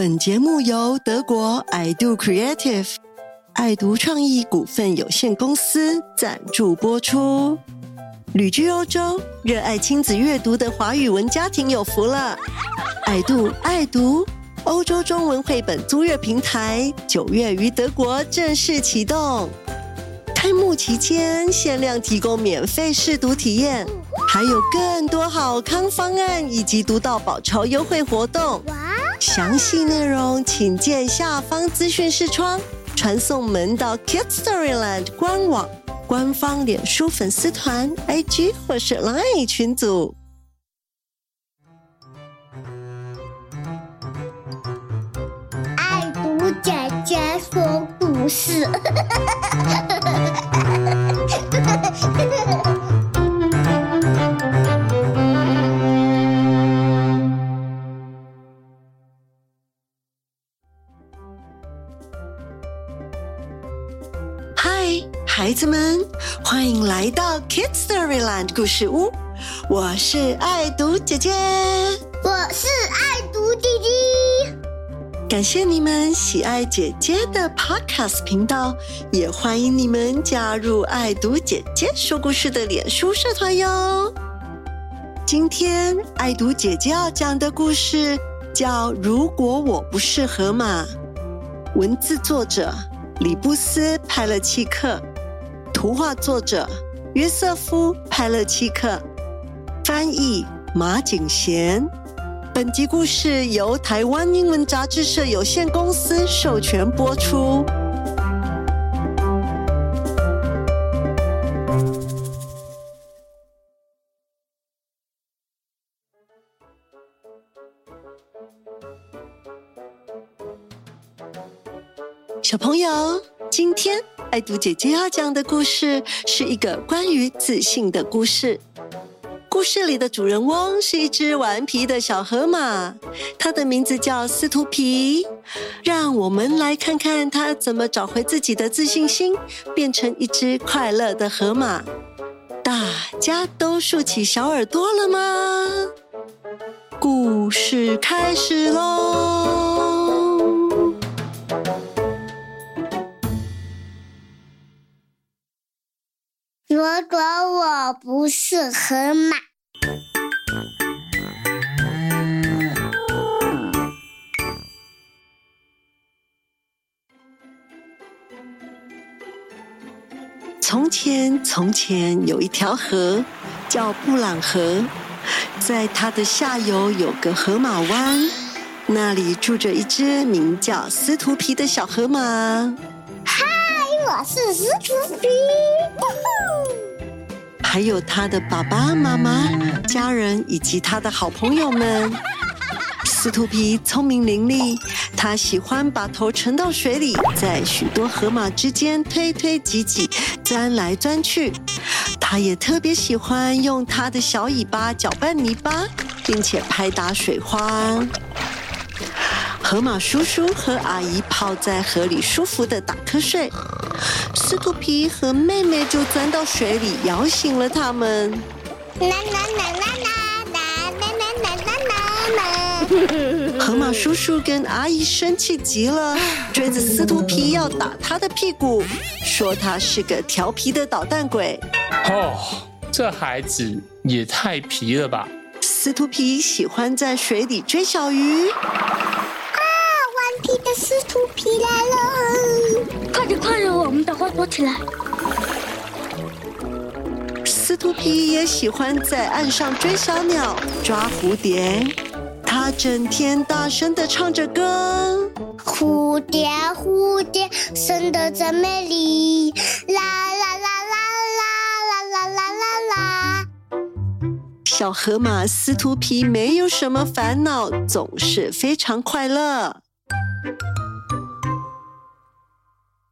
本节目由德国 id Creative 爱读创意股份有限公司赞助播出。旅居欧洲，热爱亲子阅读的华语文家庭有福了。爱读爱读欧洲中文绘本租阅平台，九月于德国正式启动。开幕期间限量提供免费试读体验，还有更多好康方案以及读到宝超优惠活动。详细内容请见下方资讯视窗，传送门到 Kidstoryland 官网、官方脸书粉丝团、IG 或是 Line 群组。爱读姐姐说故事。孩子们，欢迎来到 Kids Storyland 故事屋。我是爱读姐姐，我是爱读弟弟。感谢你们喜爱姐姐的 Podcast 频道，也欢迎你们加入爱读姐姐说故事的脸书社团哟。今天爱读姐姐要讲的故事叫《如果我不是河马》，文字作者里布斯·派勒契克，图画作者约瑟夫·派勒契克，翻译马景贤。本集故事由台湾英文杂志社有限公司授权播出。小朋友，今天爱读姐姐要讲的故事是一个关于自信的故事。故事里的主人翁是一只顽皮的小河马，它的名字叫斯图皮。让我们来看看它怎么找回自己的自信心，变成一只快乐的河马。大家都竖起小耳朵了吗？故事开始喽！如果我不是河马，从前，从前有一条河，叫布朗河，在它的下游有个河马湾，那里住着一只名叫斯图皮的小河马。嗨，我是斯图皮。还有他的爸爸妈妈、家人以及他的好朋友们。斯图皮聪明伶俐，他喜欢把头沉到水里，在许多河马之间推推挤挤，钻来钻去。他也特别喜欢用他的小尾巴搅拌泥巴，并且拍打水花。河马叔叔和阿姨泡在河里，舒服的打瞌睡。斯图皮和妹妹就钻到水里，摇醒了他们。河马叔叔跟阿姨生气极了，追着斯图皮要打他的屁股，说他是个调皮的捣蛋鬼。哦，这孩子也太皮了吧！斯图皮喜欢在水里追小鱼。躲起来！司徒皮也喜欢在岸上追小鸟、抓蝴蝶。他整天大声的唱着歌。蝴蝶，蝴蝶，生得真美丽！啦啦啦啦啦啦啦啦啦啦！小河马司徒皮没有什么烦恼，总是非常快乐。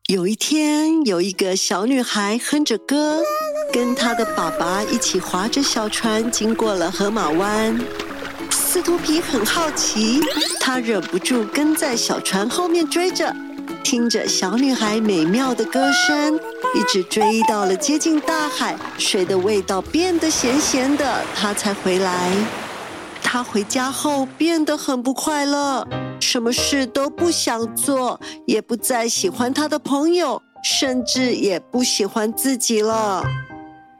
有一天，有一个小女孩哼着歌，跟她的爸爸一起划着小船经过了河马湾。斯图皮很好奇，他忍不住跟在小船后面追着，听着小女孩美妙的歌声，一直追到了接近大海，水的味道变得咸咸的，他才回来。他回家后变得很不快乐，什么事都不想做，也不再喜欢他的朋友，甚至也不喜欢自己了。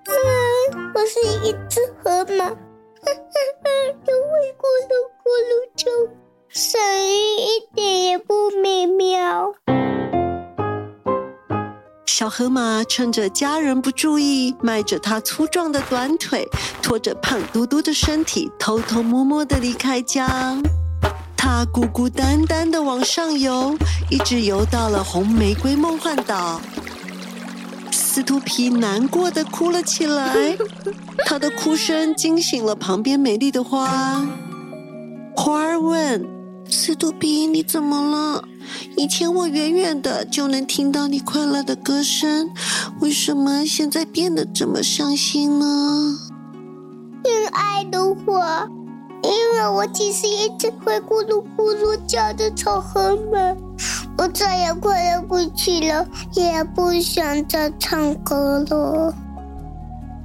嗯，我是一只河马，又会咕噜咕噜叫，声音一点也不美妙。小河马趁着家人不注意，迈着它粗壮的短腿，拖着胖嘟嘟的身体，偷偷摸摸的离开家。它孤孤单单的往上游，一直游到了红玫瑰梦幻岛。斯图皮难过的哭了起来，他的哭声惊醒了旁边美丽的花。花儿问：“斯图皮，你怎么了？”以前我远远的就能听到你快乐的歌声，为什么现在变得这么伤心呢？亲爱的我，因为我只是一只会咕噜咕噜叫的丑河马，我再也快乐不起了，也不想再唱歌了。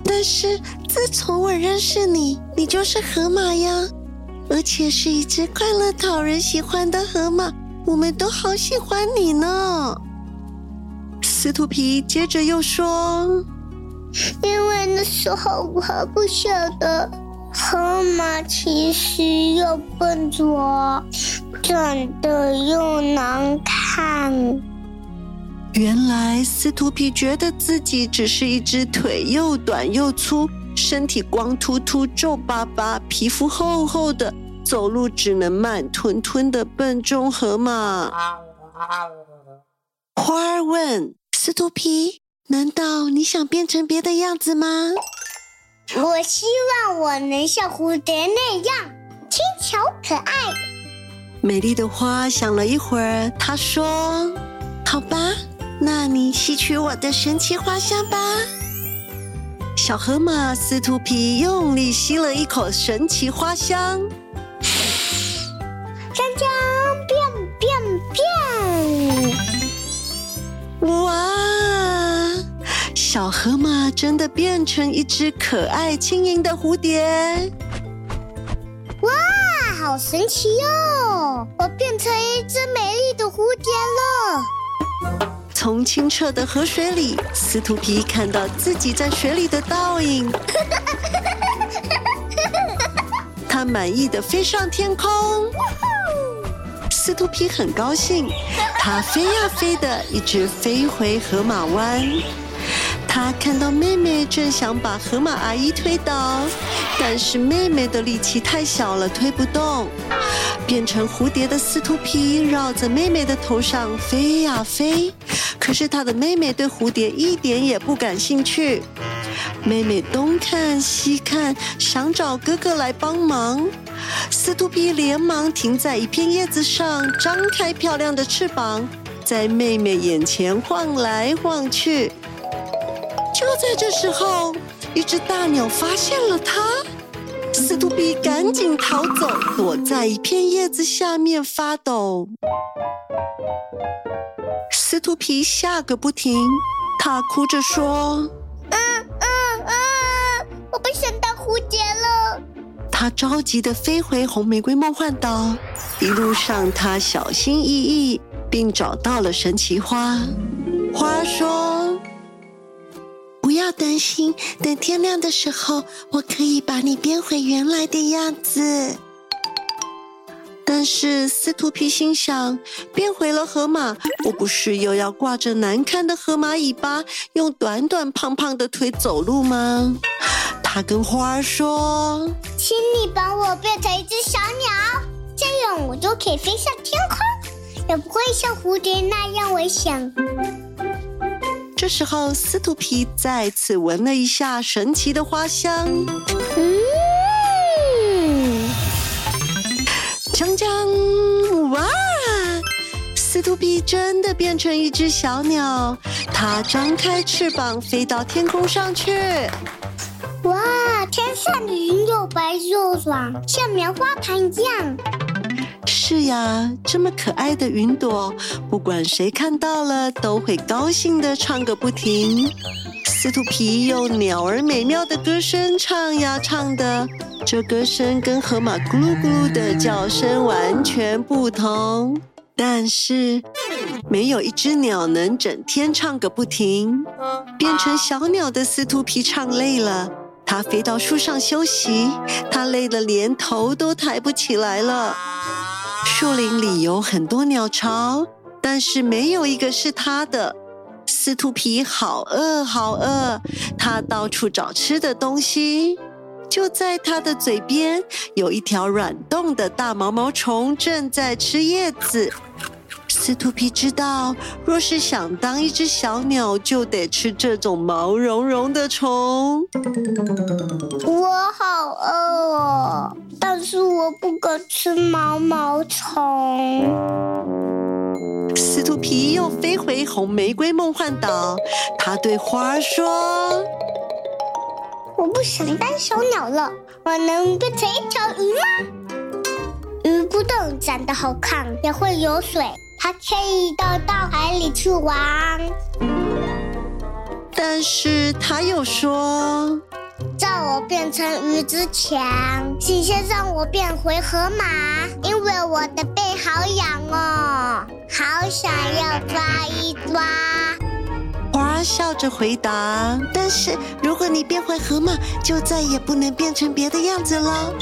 但是自从我认识你，你就是河马呀，而且是一只快乐、讨人喜欢的河马。我们都好喜欢你呢，司徒皮接着又说：“因为那时候我还不晓得，河马其实又笨拙，长得又难看。原来司徒皮觉得自己只是一只腿又短又粗、身体光秃秃、皱巴巴、皮肤厚厚的。”走路只能慢吞吞的笨重河马。花儿问斯图皮：“难道你想变成别的样子吗？”我希望我能像蝴蝶那样轻巧可爱。美丽的花想了一会儿，她说：“好吧，那你吸取我的神奇花香吧。”小河马斯图皮用力吸了一口神奇花香。变变变！哇，小河马真的变成一只可爱轻盈的蝴蝶！哇，好神奇哟！我变成一只美丽的蝴蝶了。从清澈的河水里，斯图皮看到自己在水里的倒影。他满意的飞上天空。斯图皮很高兴，他飞呀飞的，一直飞回河马湾。他看到妹妹正想把河马阿姨推倒，但是妹妹的力气太小了，推不动。变成蝴蝶的斯图皮绕着妹妹的头上飞呀飞，可是他的妹妹对蝴蝶一点也不感兴趣。妹妹东看西看，想找哥哥来帮忙。斯图皮连忙停在一片叶子上，张开漂亮的翅膀，在妹妹眼前晃来晃去。就在这时候，一只大鸟发现了它，斯图皮赶紧逃走，躲在一片叶子下面发抖。斯图皮吓个不停，他哭着说：“嗯嗯嗯，我不想当蝴蝶。”他着急的飞回红玫瑰梦幻岛，一路上他小心翼翼，并找到了神奇花。花说：“不要担心，等天亮的时候，我可以把你变回原来的样子。”但是斯图皮心想，变回了河马，我不是又要挂着难看的河马尾巴，用短短胖胖的腿走路吗？他跟花儿说：“请你帮我变成一只小鸟，这样我就可以飞上天空，也不会像蝴蝶那样危险。”这时候，司徒皮再次闻了一下神奇的花香，嗯，锵锵，哇！司徒皮真的变成一只小鸟，它张开翅膀飞到天空上去。上的云又白又爽，像棉花糖一样。是呀，这么可爱的云朵，不管谁看到了都会高兴的唱个不停。斯图皮用鸟儿美妙的歌声唱呀唱的，这歌声跟河马咕噜咕噜的叫声完全不同。但是，没有一只鸟能整天唱个不停。变成小鸟的斯图皮唱累了，它飞到树上休息。它累得连头都抬不起来了。树林里有很多鸟巢，但是没有一个是它的。斯图皮好饿，好饿，它到处找吃的东西。就在它的嘴边，有一条软洞的大毛毛虫正在吃叶子。斯图皮知道，若是想当一只小鸟，就得吃这种毛茸茸的虫。我好饿哦，但是我不敢吃毛毛虫。斯图皮又飞回红玫瑰梦幻岛，他对花儿说：“我不想当小鸟了，我能变成一条鱼吗？鱼不但长得好看，也会游水，还可以到大海里去玩。”但是他又说。在我变成鱼之前，请先让我变回河马，因为我的背好痒哦，好想要抓一抓。花儿笑着回答：“但是如果你变回河马，就再也不能变成别的样子了。”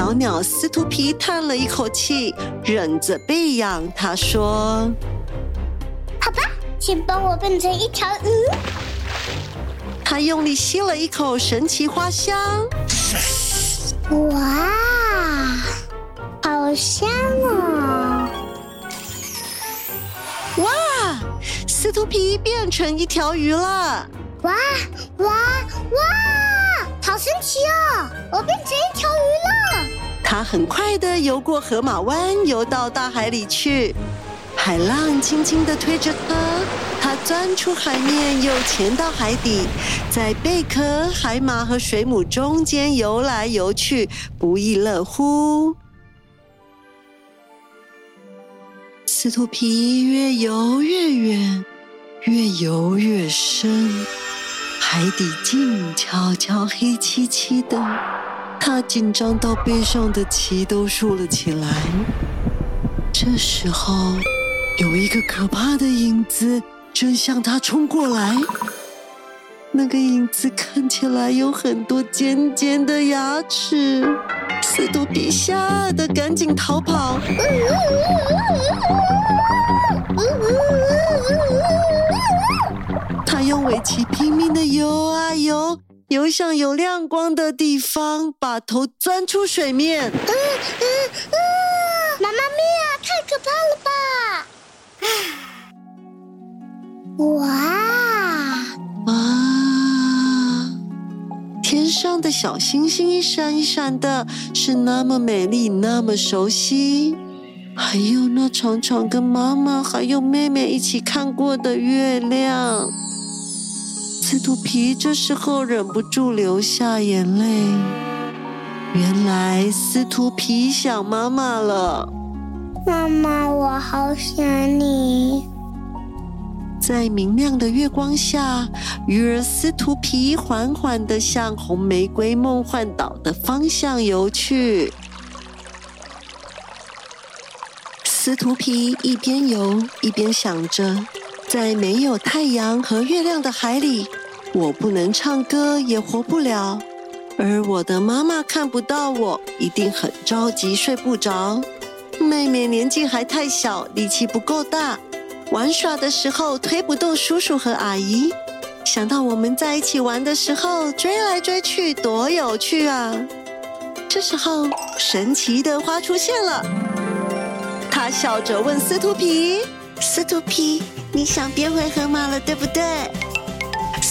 小鸟司徒皮叹了一口气，忍着背痒，他说：“好吧，请帮我变成一条鱼。”他用力吸了一口神奇花香，哇，好香哦！哇，司徒皮变成一条鱼了！哇哇哇，好神奇哦！我变成一条。很快的游过河马湾，游到大海里去。海浪轻轻的推着它，它钻出海面，又潜到海底，在贝壳、海马和水母中间游来游去，不亦乐乎。斯图皮越游越远，越游越深，海底静悄悄、黑漆漆的，他紧张到背上的鳍都竖了起来。这时候。有一个可怕的影子正向他冲过来，那个影子看起来有很多尖尖的牙齿。斯多比吓得赶紧逃跑，他用尾鳍拼命的游啊游，游向有亮光的地方，把头钻出水面。妈妈咪呀，太可怕了吧！哇！啊！天上的小星星一闪一闪的，是那么美丽，那么熟悉。还有那常常跟妈妈还有妹妹一起看过的月亮。斯图皮这时候忍不住流下眼泪。原来司徒皮想妈妈了。妈妈，我好想你。在明亮的月光下，鱼儿司徒皮缓缓地向红玫瑰梦幻岛的方向游去。司徒皮一边游一边想着，在没有太阳和月亮的海里，我不能唱歌，也活不了。而我的妈妈看不到我，一定很着急，睡不着。妹妹年纪还太小，力气不够大，玩耍的时候推不动叔叔和阿姨。想到我们在一起玩的时候，追来追去，多有趣啊！这时候，神奇的花出现了，他笑着问斯图皮：“斯图皮，你想变回河马了，对不对？”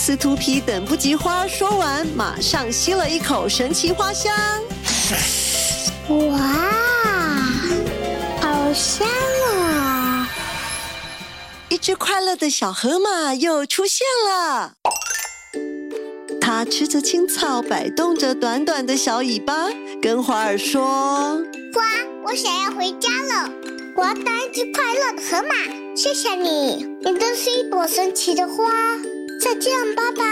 斯图皮等不及花说完，马上吸了一口神奇花香。哇！好香啊！一只快乐的小河马又出现了。它吃着青草，摆动着短短的小尾巴，跟花儿说：“花，我想要回家了，我要当一只快乐的河马。谢谢你，你真是一朵神奇的花。再见，拜拜。”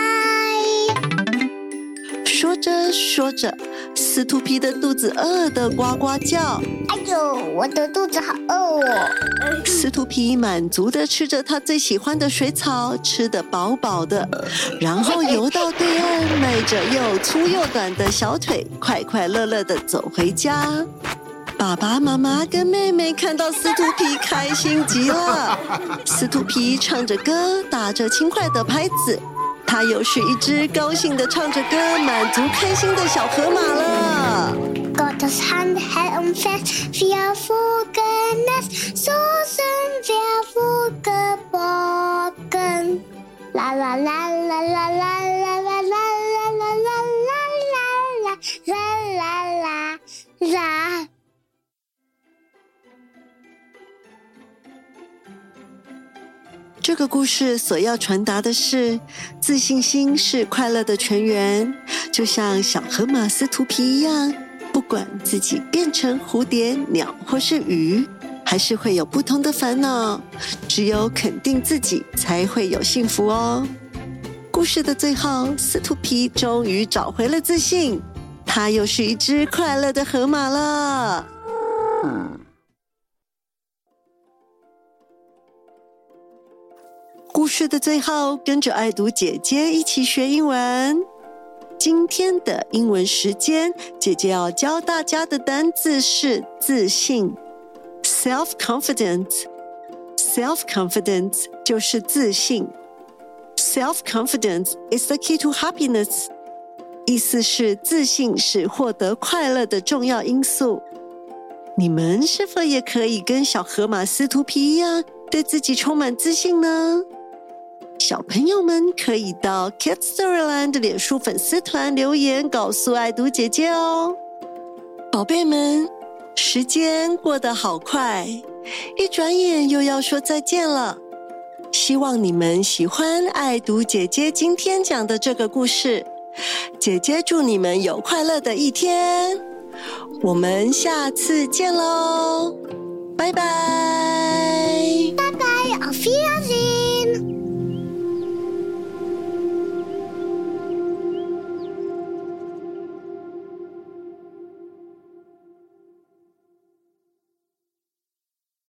说着说着，司徒皮的肚子饿得呱呱叫。哎呦，我的肚子好饿哦！司徒皮满足的吃着他最喜欢的水草，吃得饱饱的，然后游到对岸，迈着又粗又短的小腿，快快乐乐的走回家。爸爸妈妈跟妹妹看到司徒皮开心极了。司徒皮唱着歌，打着轻快的拍子，他又是一只高兴的唱着歌，满足开心的小河马了。啦啦啦啦啦啦。这个故事所要传达的是，自信心是快乐的泉源，就像小河马斯图皮一样，不管自己变成蝴蝶、鸟或是鱼，还是会有不同的烦恼。只有肯定自己，才会有幸福哦。故事的最后，斯图皮终于找回了自信，它又是一只快乐的河马了。故事的最后，跟着爱读姐姐一起学英文。今天的英文时间，姐姐要教大家的单字是自信 （self-confidence）。self-confidence 就是自信。self-confidence is the key to happiness。意思是自信是获得快乐的重要因素。你们是否也可以跟小河马斯图皮一样，对自己充满自信呢？小朋友们可以到 Kids Storyland 脸书粉丝团留言，告诉爱读姐姐哦。宝贝们，时间过得好快，一转眼又要说再见了。希望你们喜欢爱读姐姐今天讲的这个故事。姐姐祝你们有快乐的一天，我们下次见喽，拜拜。